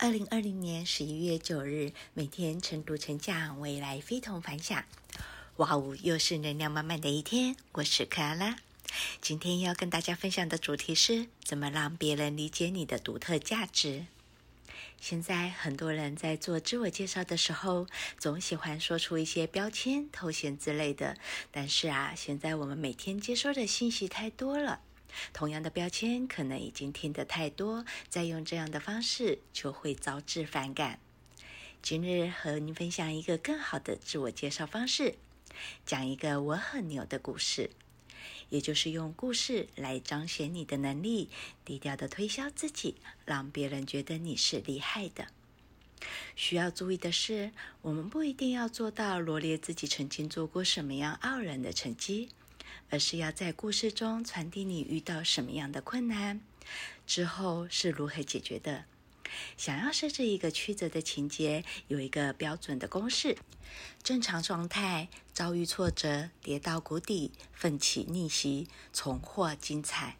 二零二零年十一月九日，每天晨读晨讲，未来非同凡响。哇哦，又是能量满满的一天。我是克拉拉，今天要跟大家分享的主题是：怎么让别人理解你的独特价值。现在很多人在做自我介绍的时候，总喜欢说出一些标签、头衔之类的。但是啊，现在我们每天接收的信息太多了。同样的标签可能已经听得太多，再用这样的方式就会招致反感。今日和您分享一个更好的自我介绍方式，讲一个我很牛的故事，也就是用故事来彰显你的能力，低调的推销自己，让别人觉得你是厉害的。需要注意的是，我们不一定要做到罗列自己曾经做过什么样傲人的成绩。而是要在故事中传递你遇到什么样的困难，之后是如何解决的。想要设置一个曲折的情节，有一个标准的公式：正常状态，遭遇挫折，跌到谷底，奋起逆袭，重获精彩。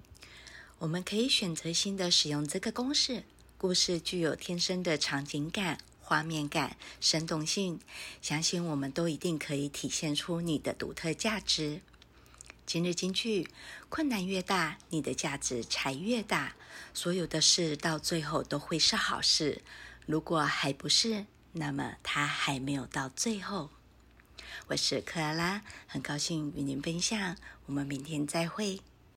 我们可以选择性的使用这个公式。故事具有天生的场景感、画面感、生动性，相信我们都一定可以体现出你的独特价值。今日金句：困难越大，你的价值才越大。所有的事到最后都会是好事。如果还不是，那么它还没有到最后。我是克拉拉，很高兴与您分享。我们明天再会。